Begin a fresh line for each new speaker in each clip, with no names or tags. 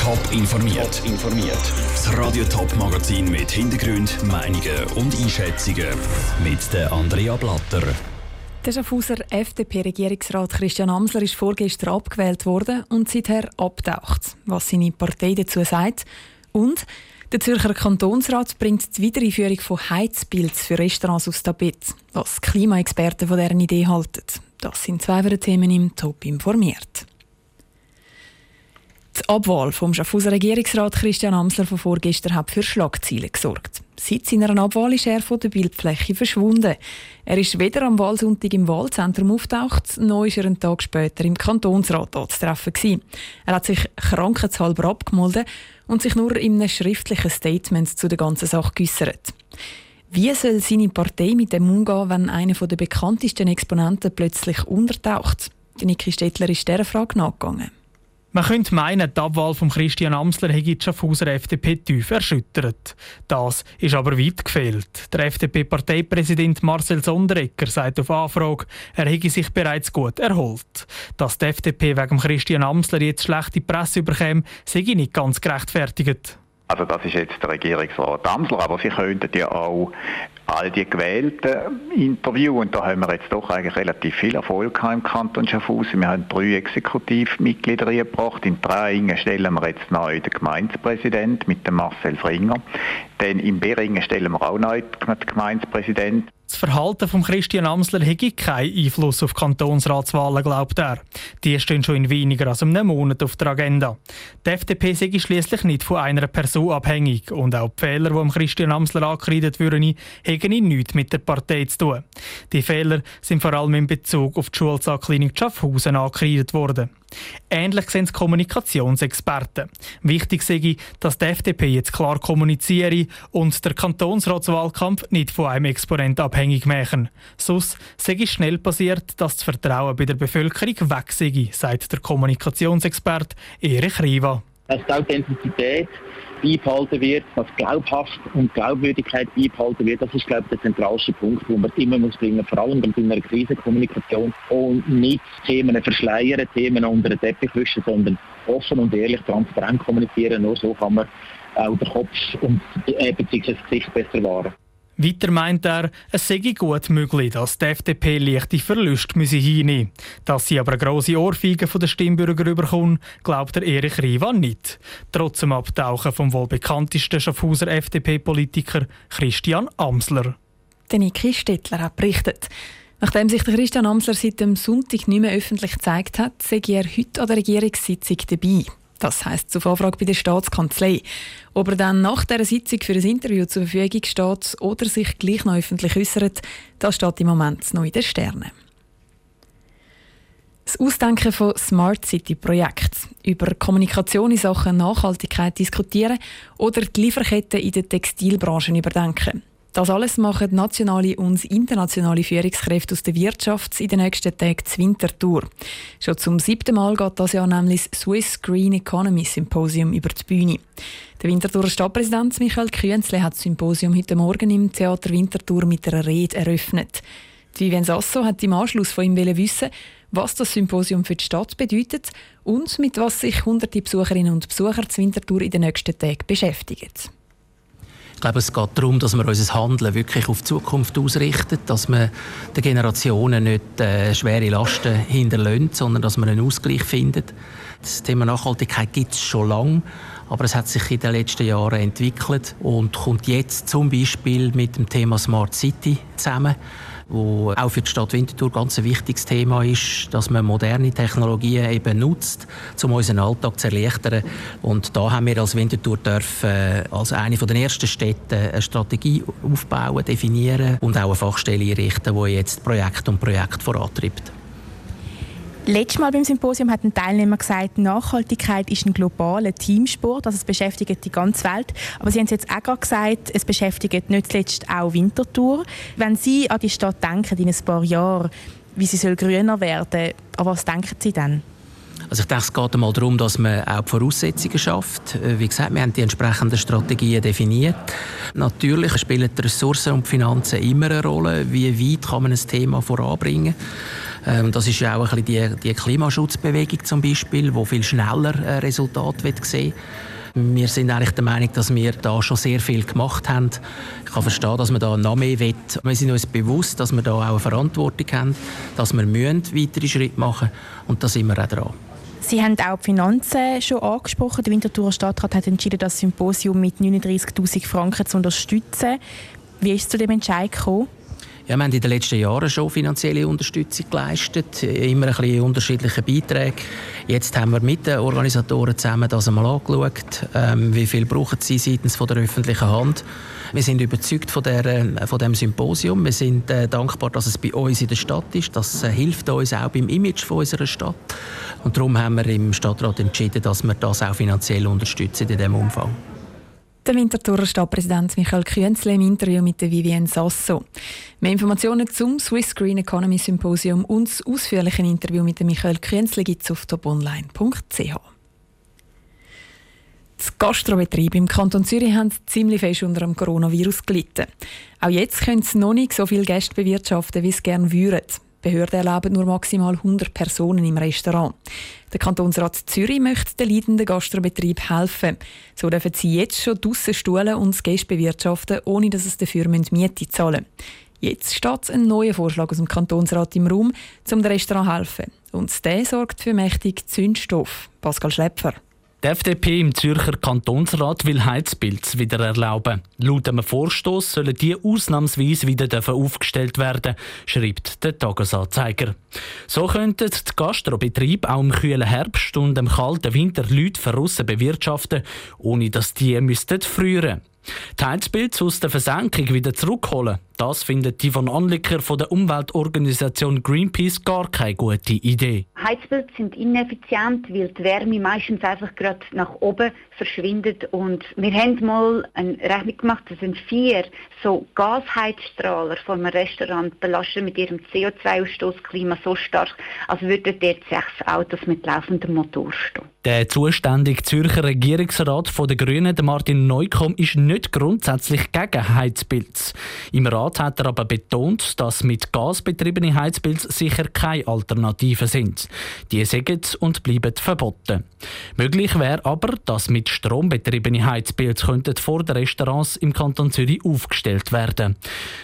Top informiert. informiert. Das Radio Top Magazin mit Hintergrund, Meinungen und Einschätzungen mit der Andrea Blatter.
Der Schaffhauser FDP-Regierungsrat Christian Amsler ist vorgestern abgewählt worden und seither abtaucht. Was seine Partei dazu sagt und der Zürcher Kantonsrat bringt die Wiedereinführung von Heizpilz für Restaurants aufs Tapet, was Klimaexperten von deren Idee halten. Das sind zwei Themen im Top informiert. Die Abwahl vom Schaffhauser Regierungsrat Christian Amsler von vorgestern hat für Schlagzeilen gesorgt. Seit seiner Abwahl ist er von der Bildfläche verschwunden. Er ist weder am Wahlsonntag im Wahlzentrum auftaucht, noch ist er einen Tag später im Kantonsrat anzutreffen Er hat sich krankheitshalber abgemeldet und sich nur in einem schriftlichen Statement zu der ganzen Sache geäussert. Wie soll seine Partei mit dem umgehen, wenn einer der bekanntesten Exponenten plötzlich untertaucht? Niki Stettler ist dieser Frage nachgegangen.
Man könnte meinen, die Abwahl von Christian Amsler hätte die Schaffhauser FDP tief erschüttert. Das ist aber weit gefehlt. Der FDP-Parteipräsident Marcel Sonderegger sagt auf Anfrage, er hätte sich bereits gut erholt. Dass die FDP wegen Christian Amsler jetzt schlechte Presse überkäme, sei nicht ganz gerechtfertigt.
Also das ist jetzt der Regierungsrat Amsler, aber Sie könnten ja auch all die gewählten Interviews, und da haben wir jetzt doch eigentlich relativ viel Erfolg im Kanton Schaffhausen. Wir haben drei Exekutivmitglieder gebracht. In drei stellen wir jetzt neu den Gemeindepräsident mit dem Marcel Fringer. Dann in Beringen stellen wir auch neu den Gemeindepräsident.
Das Verhalten von Christian Amsler hätte keinen Einfluss auf Kantonsratswahlen, glaubt er. Die stehen schon in weniger als einem Monat auf der Agenda. Die FDP sei schließlich nicht von einer Person abhängig und auch die Fehler, die Christian Amsler angekreidet würden, hätten nichts mit der Partei zu tun. Die Fehler sind vor allem in Bezug auf die Schulzahnklinik Schaffhausen angekreidet worden. Ähnlich sind es Kommunikationsexperten. Wichtig sei, dass die FDP jetzt klar kommuniziere und der Kantonsratswahlkampf nicht von einem Exponent abhängig machen. Sonst sei es schnell passiert, dass das Vertrauen bei der Bevölkerung weg sei, sagt der Kommunikationsexperte Erich Riva.
Dass die Authentizität beibehalten wird, dass Glaubhaft und Glaubwürdigkeit beibehalten wird, das ist, glaube ich, der zentralste Punkt, den man immer muss bringen vor allem in einer Krisenkommunikation und nicht Themen verschleiern, Themen unter den Teppich wischen, sondern offen und ehrlich, transparent kommunizieren. Nur so kann man auch den Kopf und äh, beziehungsweise das Gesicht besser wahren.
Weiter meint er, es sei gut möglich, dass die FDP leichte Verluste müsse Dass sie aber eine grosse Ohrfeige von den Stimmbürgern überkommt, glaubt der Erich Riva nicht. Trotz dem Abtauchen vom wohl bekanntesten Schaffhauser FDP-Politiker Christian Amsler.
Der Niki Stettler hat berichtet. Nachdem sich der Christian Amsler seit dem Sonntag nicht mehr öffentlich gezeigt hat, sei er heute an der Regierungssitzung dabei. Das heisst zur Vorfrage bei der Staatskanzlei. Ob er dann nach dieser Sitzung für ein Interview zur Verfügung steht oder sich gleich noch öffentlich äußert, das steht im Moment noch in den Sternen. Das Ausdenken von Smart City Projekt über Kommunikation in Sachen Nachhaltigkeit diskutieren oder die Lieferketten in der Textilbranche überdenken. Das alles machen nationale und internationale Führungskräfte aus der Wirtschaft in den nächsten Tagen zur Wintertour. Schon zum siebten Mal geht das Jahr nämlich das Swiss Green Economy Symposium über die Bühne. Der Winterthurer Stadtpräsident Michael Künzle hat das Symposium heute Morgen im Theater Winterthur mit einer Rede eröffnet. Vivian Sasso hat im Anschluss von ihm wissen, was das Symposium für die Stadt bedeutet und mit was sich hunderte Besucherinnen und Besucher zur Winterthur in den nächsten Tagen beschäftigen.
Ich glaube, es geht darum, dass wir unser Handeln wirklich auf die Zukunft ausrichten, dass wir den Generationen nicht äh, schwere Lasten hinterlassen, sondern dass wir einen Ausgleich finden. Das Thema Nachhaltigkeit gibt es schon lange, aber es hat sich in den letzten Jahren entwickelt und kommt jetzt zum Beispiel mit dem Thema Smart City zusammen wo auch für die Stadt Winterthur ganz ein wichtiges Thema ist, dass man moderne Technologien eben nutzt, um unseren Alltag zu erleichtern. Und da haben wir als Winterthur dürfen, äh, als eine der ersten Städte eine Strategie aufbauen, definieren und auch eine Fachstelle einrichten, die jetzt Projekt um Projekt vorantreibt.
Letztes Mal beim Symposium hat ein Teilnehmer gesagt, Nachhaltigkeit ist ein globaler Teamsport, also es beschäftigt die ganze Welt. Aber Sie haben es jetzt auch gerade gesagt, es beschäftigt nicht zuletzt auch Winterthur. Wenn Sie an die Stadt denken in ein paar Jahren, wie sie soll grüner werden, an was denken Sie dann?
Also ich denke, es geht einmal darum, dass man auch die Voraussetzungen schafft. Äh, wie gesagt, wir haben die entsprechenden Strategien definiert. Natürlich spielen die Ressourcen und die Finanzen immer eine Rolle. Wie weit kann man ein Thema voranbringen? Ähm, das ist ja auch ein bisschen die, die Klimaschutzbewegung zum Beispiel, wo viel schneller äh, Resultat wird sehen wir sind eigentlich der Meinung, dass wir da schon sehr viel gemacht haben. Ich kann verstehen, dass man da noch mehr will. Wir sind uns bewusst, dass wir da auch eine Verantwortung haben, dass wir weitere Schritte machen müssen und da sind wir auch dran.
Sie haben auch die Finanzen schon angesprochen. Der Winterthurer Stadtrat hat entschieden, das Symposium mit 39.000 Franken zu unterstützen. Wie ist es zu dem Entscheid gekommen?
Ja, wir haben in den letzten Jahren schon finanzielle Unterstützung geleistet, immer ein bisschen unterschiedliche Beiträge. Jetzt haben wir mit den Organisatoren zusammen das einmal angeschaut, ähm, wie viel brauchen sie seitens von der öffentlichen Hand. Wir sind überzeugt von, der, äh, von dem Symposium. Wir sind äh, dankbar, dass es bei uns in der Stadt ist. Das äh, hilft uns auch beim Image von unserer Stadt. Und darum haben wir im Stadtrat entschieden, dass wir das auch finanziell unterstützen in diesem Umfang.
Der Winterthurer Stadtpräsident Michael Künzle im Interview mit Vivienne Sasso. Mehr Informationen zum Swiss Green Economy Symposium und das ausführliche Interview mit Michael Künzle gibt es auf toponline.ch. Die Gastrobetriebe im Kanton Zürich haben ziemlich fest unter dem Coronavirus gelitten. Auch jetzt können sie noch nicht so viele Gäste bewirtschaften, wie sie gerne würden. Behörden erlauben nur maximal 100 Personen im Restaurant. Der Kantonsrat Zürich möchte den leidenden Gastrobetrieb helfen. So dürfen sie jetzt schon draussen stuhlen und das Gäste bewirtschaften, ohne dass es dafür Miete zahlen müssen. Jetzt steht ein neuer Vorschlag aus dem Kantonsrat im Raum, um dem Restaurant zu helfen. Und der sorgt für mächtig Zündstoff. Pascal Schlepfer.
Die FDP im Zürcher Kantonsrat will Heizpilze wieder erlauben. Laut einem Vorstoß sollen die ausnahmsweise wieder aufgestellt werden, schreibt der Tagesanzeiger. So könnten die Gastrobetriebe auch im kühlen Herbst und im kalten Winter Leute von bewirtschaften, ohne dass die müssten. Die Heizpilze aus der Versenkung wieder zurückholen, das findet Yvonne Anlicker von der Umweltorganisation Greenpeace gar keine gute Idee.
Heizpilze sind ineffizient, weil die Wärme meistens einfach gerade nach oben verschwindet. Und wir haben mal eine Rechnung gemacht, das sind vier so Gasheizstrahler von einem Restaurant belasten mit ihrem CO2-Ausstoß Klima so stark, als würden dort sechs Autos mit laufendem Motor stehen.
Der zuständige Zürcher Regierungsrat von der Grünen, Martin Neukomm, ist nicht grundsätzlich gegen Heizpilze. Im Rat Rat hat er aber betont, dass mit Gas betriebene Heizpilze sicher keine Alternative sind. Die sind und bleiben verboten. Möglich wäre aber, dass mit Strom betriebene Heizpilze vor den Restaurants im Kanton Zürich aufgestellt werden.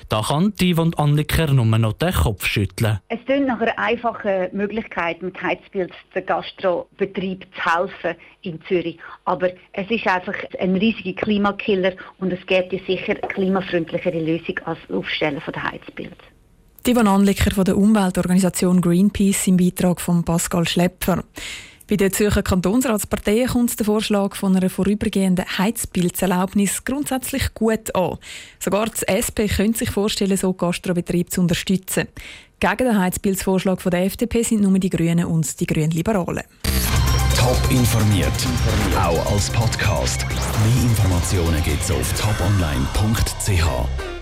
Da kann die und Anliker nur noch den Kopf schütteln.
Es klingt nach einer einfachen Möglichkeit, mit Heizpilz den Gastrobetrieb zu helfen in Zürich. Aber es ist einfach ein riesiger Klimakiller und es ja sicher klimafreundlichere Lösung als Aufstellen der Heizpilze.
Die Van Anlicker von der Umweltorganisation Greenpeace im Beitrag von Pascal Schlepper. Bei der Zürcher Kantonsratspartei kommt der Vorschlag von einer vorübergehenden Heizpilzerlaubnis grundsätzlich gut an. Sogar das SP könnte sich vorstellen, so Gastrobetrieb zu unterstützen. Gegen den Heizpilzvorschlag der FDP sind nur die Grünen und die Grünliberalen.
Top informiert, auch als Podcast. Mehr Informationen gibt es auf toponline.ch.